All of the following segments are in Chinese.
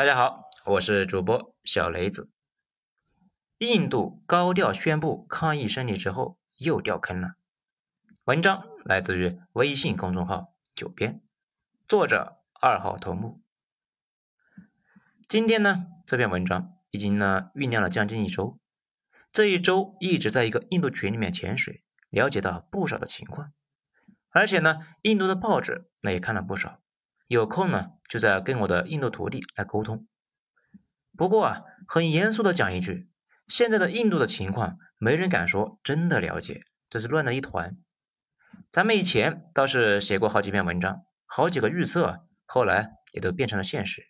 大家好，我是主播小雷子。印度高调宣布抗议胜利之后，又掉坑了。文章来自于微信公众号“九编”，作者二号头目。今天呢，这篇文章已经呢酝酿了将近一周，这一周一直在一个印度群里面潜水，了解到不少的情况，而且呢，印度的报纸那也看了不少。有空呢，就在跟我的印度徒弟来沟通。不过啊，很严肃的讲一句，现在的印度的情况，没人敢说真的了解，这是乱的一团。咱们以前倒是写过好几篇文章，好几个预测，后来也都变成了现实。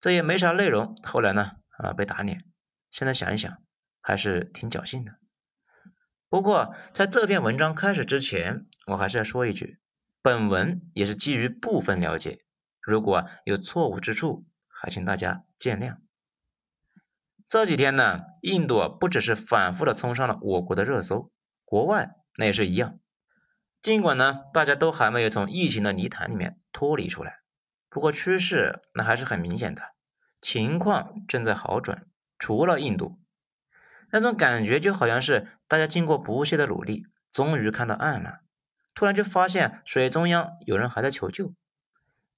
这也没啥内容，后来呢，啊，被打脸。现在想一想，还是挺侥幸的。不过在这篇文章开始之前，我还是要说一句。本文也是基于部分了解，如果有错误之处，还请大家见谅。这几天呢，印度不只是反复的冲上了我国的热搜，国外那也是一样。尽管呢，大家都还没有从疫情的泥潭里面脱离出来，不过趋势那还是很明显的，情况正在好转。除了印度，那种感觉就好像是大家经过不懈的努力，终于看到岸了。突然就发现水中央有人还在求救，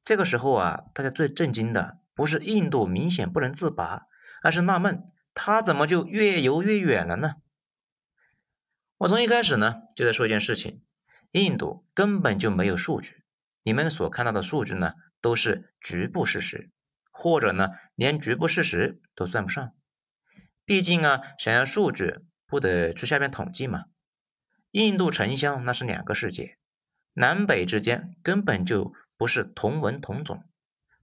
这个时候啊，大家最震惊的不是印度明显不能自拔，而是纳闷他怎么就越游越远了呢？我从一开始呢就在说一件事情，印度根本就没有数据，你们所看到的数据呢都是局部事实，或者呢连局部事实都算不上，毕竟啊想要数据不得去下面统计嘛。印度城乡那是两个世界，南北之间根本就不是同文同种，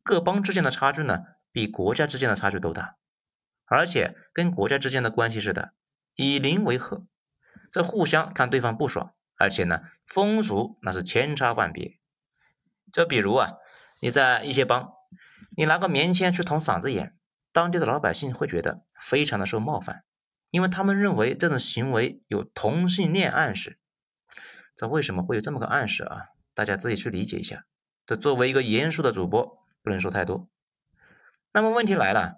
各邦之间的差距呢，比国家之间的差距都大，而且跟国家之间的关系似的，以邻为壑，这互相看对方不爽，而且呢，风俗那是千差万别。就比如啊，你在一些邦，你拿个棉签去捅嗓子眼，当地的老百姓会觉得非常的受冒犯。因为他们认为这种行为有同性恋暗示，这为什么会有这么个暗示啊？大家自己去理解一下。这作为一个严肃的主播，不能说太多。那么问题来了，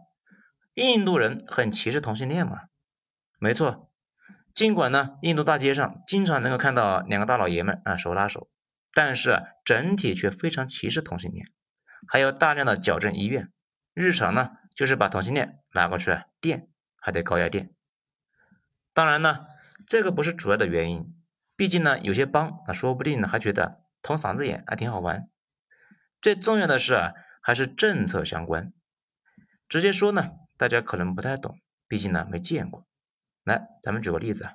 印度人很歧视同性恋吗？没错，尽管呢，印度大街上经常能够看到两个大老爷们啊手拉手，但是，整体却非常歧视同性恋，还有大量的矫正医院，日常呢就是把同性恋拿过去电，还得高压电。当然呢，这个不是主要的原因，毕竟呢，有些帮啊，说不定呢还觉得捅嗓子眼还挺好玩。最重要的是啊，还是政策相关。直接说呢，大家可能不太懂，毕竟呢没见过。来，咱们举个例子啊，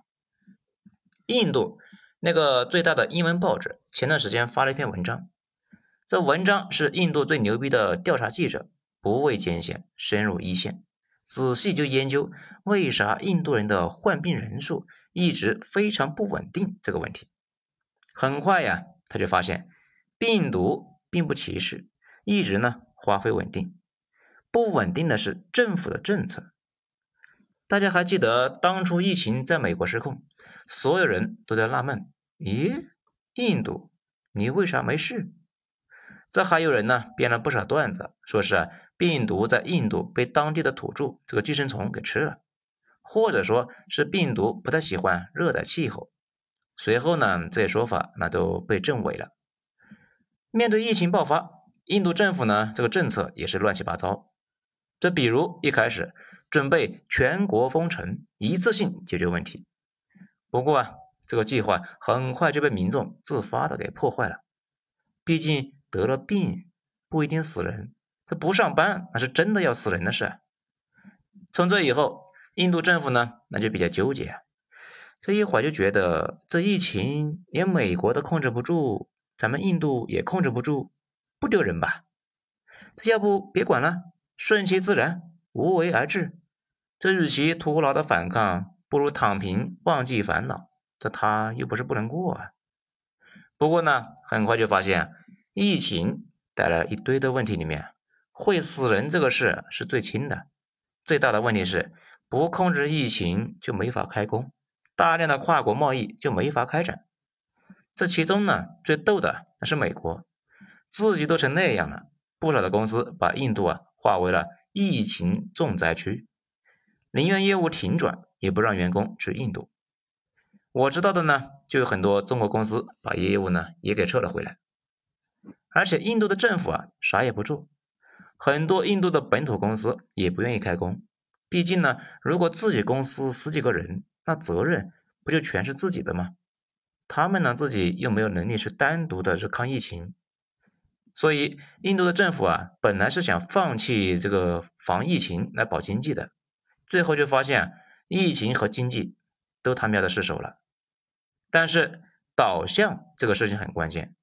印度那个最大的英文报纸前段时间发了一篇文章，这文章是印度最牛逼的调查记者不畏艰险，深入一线。仔细就研究为啥印度人的患病人数一直非常不稳定这个问题。很快呀，他就发现病毒并不歧视，一直呢花费稳定。不稳定的是政府的政策。大家还记得当初疫情在美国失控，所有人都在纳闷：咦，印度你为啥没事？这还有人呢编了不少段子，说是。病毒在印度被当地的土著这个寄生虫给吃了，或者说是病毒不太喜欢热带气候。随后呢，这些说法那都被证伪了。面对疫情爆发，印度政府呢这个政策也是乱七八糟。这比如一开始准备全国封城，一次性解决问题。不过啊，这个计划很快就被民众自发的给破坏了。毕竟得了病不一定死人。这不上班，那是真的要死人的事。从这以后，印度政府呢，那就比较纠结。这一会儿就觉得这疫情连美国都控制不住，咱们印度也控制不住，不丢人吧？这要不别管了，顺其自然，无为而治。这与其徒劳的反抗，不如躺平，忘记烦恼。这他又不是不能过啊。不过呢，很快就发现，疫情带来一堆的问题里面。会死人这个事是最轻的，最大的问题是不控制疫情就没法开工，大量的跨国贸易就没法开展。这其中呢，最逗的那是美国，自己都成那样了，不少的公司把印度啊划为了疫情重灾区，宁愿业务停转，也不让员工去印度。我知道的呢，就有很多中国公司把业务呢也给撤了回来。而且印度的政府啊，啥也不做，很多印度的本土公司也不愿意开工。毕竟呢，如果自己公司十几个人，那责任不就全是自己的吗？他们呢自己又没有能力去单独的去抗疫情，所以印度的政府啊，本来是想放弃这个防疫情来保经济的，最后就发现疫情和经济都他喵的失手了。但是导向这个事情很关键。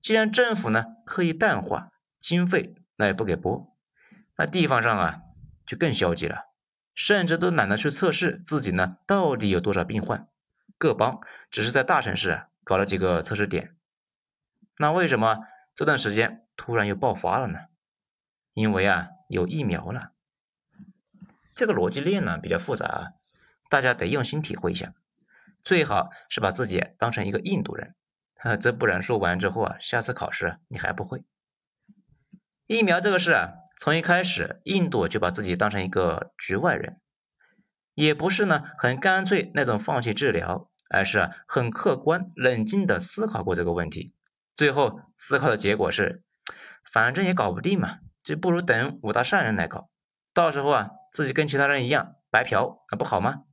既然政府呢刻意淡化经费，那也不给播，那地方上啊就更消极了，甚至都懒得去测试自己呢到底有多少病患。各邦只是在大城市搞了几个测试点，那为什么这段时间突然又爆发了呢？因为啊有疫苗了。这个逻辑链呢比较复杂啊，大家得用心体会一下，最好是把自己当成一个印度人。啊，这不然说完之后啊，下次考试你还不会。疫苗这个事啊，从一开始印度就把自己当成一个局外人，也不是呢很干脆那种放弃治疗，而是啊很客观冷静的思考过这个问题，最后思考的结果是，反正也搞不定嘛，就不如等五大善人来搞，到时候啊自己跟其他人一样白嫖，那不好吗？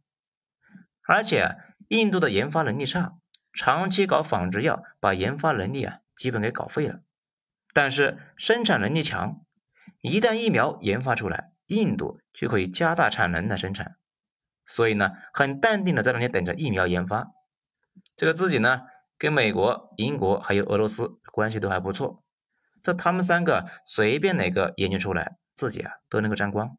而且印度的研发能力差。长期搞仿制药，把研发能力啊基本给搞废了。但是生产能力强，一旦疫苗研发出来，印度就可以加大产能来生产。所以呢，很淡定的在那里等着疫苗研发。这个自己呢，跟美国、英国还有俄罗斯关系都还不错。这他们三个随便哪个研究出来，自己啊都能够沾光。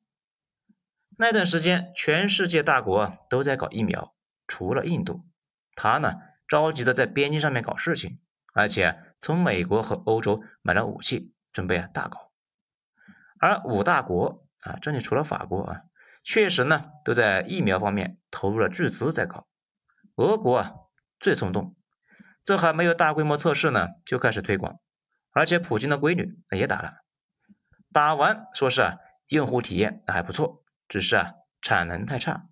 那段时间，全世界大国都在搞疫苗，除了印度，他呢。着急的在边境上面搞事情，而且从美国和欧洲买了武器，准备啊大搞。而五大国啊，这里除了法国啊，确实呢都在疫苗方面投入了巨资在搞。俄国啊最冲动，这还没有大规模测试呢，就开始推广，而且普京的闺女也打了，打完说是啊用户体验还不错，只是啊产能太差。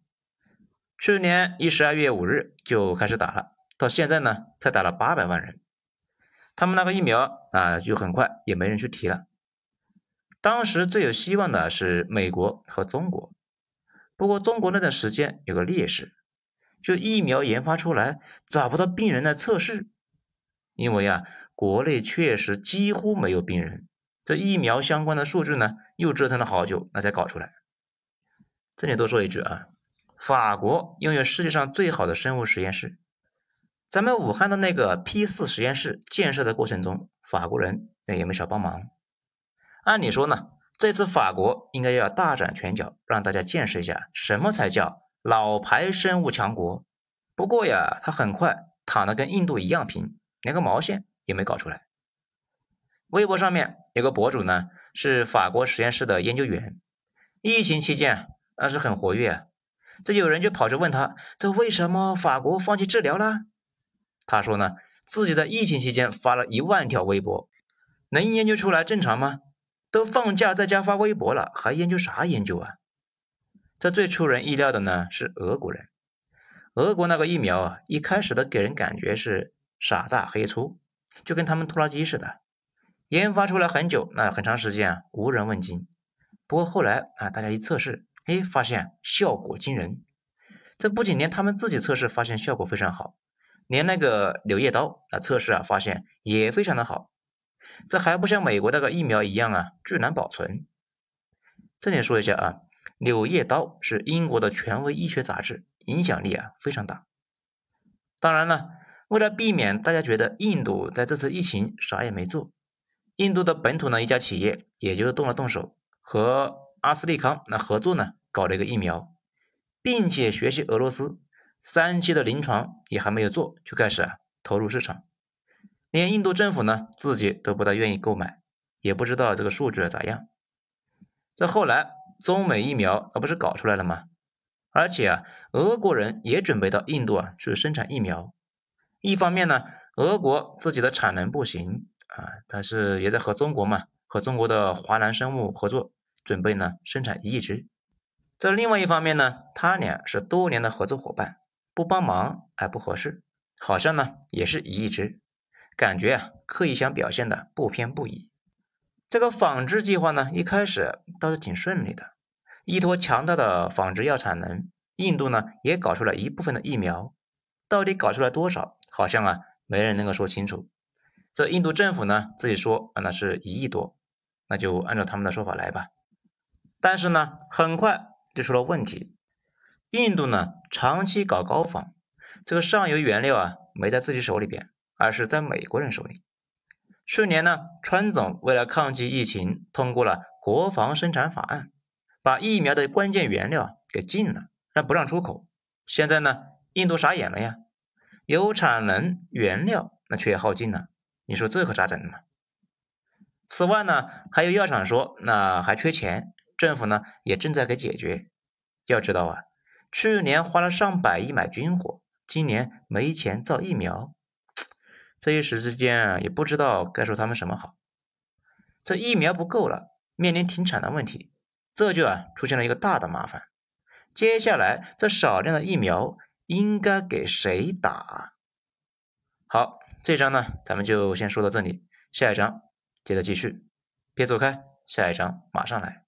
去年一十二月五日就开始打了。到现在呢，才打了八百万人，他们那个疫苗啊，就很快也没人去提了。当时最有希望的是美国和中国，不过中国那段时间有个劣势，就疫苗研发出来找不到病人来测试，因为啊，国内确实几乎没有病人，这疫苗相关的数据呢，又折腾了好久，那才搞出来。这里多说一句啊，法国拥有世界上最好的生物实验室。咱们武汉的那个 P 四实验室建设的过程中，法国人那也没少帮忙。按理说呢，这次法国应该要大展拳脚，让大家见识一下什么才叫老牌生物强国。不过呀，他很快躺得跟印度一样平，连个毛线也没搞出来。微博上面有个博主呢，是法国实验室的研究员，疫情期间那是很活跃。这有人就跑着问他，这为什么法国放弃治疗了？他说呢，自己在疫情期间发了一万条微博，能研究出来正常吗？都放假在家发微博了，还研究啥研究啊？这最出人意料的呢是俄国人，俄国那个疫苗啊，一开始的给人感觉是傻大黑粗，就跟他们拖拉机似的，研发出来很久，那很长时间啊无人问津。不过后来啊，大家一测试，哎，发现效果惊人。这不仅连他们自己测试发现效果非常好。连那个柳叶刀啊测试啊发现也非常的好，这还不像美国那个疫苗一样啊巨难保存。这里说一下啊，柳叶刀是英国的权威医学杂志，影响力啊非常大。当然了，为了避免大家觉得印度在这次疫情啥也没做，印度的本土呢一家企业也就是动了动手，和阿斯利康那合作呢搞了一个疫苗，并且学习俄罗斯。三期的临床也还没有做，就开始啊投入市场，连印度政府呢自己都不大愿意购买，也不知道这个数据咋样。这后来中美疫苗啊不是搞出来了吗？而且啊，俄国人也准备到印度啊去生产疫苗。一方面呢，俄国自己的产能不行啊，但是也在和中国嘛，和中国的华南生物合作，准备呢生产一亿只。这另外一方面呢，他俩是多年的合作伙伴，不帮忙还不合适，好像呢也是一亿只，感觉啊刻意想表现的不偏不倚。这个仿制计划呢，一开始倒是挺顺利的，依托强大的仿制药产能，印度呢也搞出了一部分的疫苗，到底搞出来多少，好像啊没人能够说清楚。这印度政府呢自己说啊那是一亿多，那就按照他们的说法来吧。但是呢，很快。就出了问题，印度呢长期搞高仿，这个上游原料啊没在自己手里边，而是在美国人手里。去年呢，川总为了抗击疫情，通过了国防生产法案，把疫苗的关键原料给禁了，让不让出口。现在呢，印度傻眼了呀，有产能原料，那却也耗尽了，你说这可咋整呢？此外呢，还有药厂说，那还缺钱。政府呢也正在给解决。要知道啊，去年花了上百亿买军火，今年没钱造疫苗，这一时之间啊也不知道该说他们什么好。这疫苗不够了，面临停产的问题，这就啊出现了一个大的麻烦。接下来这少量的疫苗应该给谁打？好，这章呢咱们就先说到这里，下一章接着继续，别走开，下一章马上来。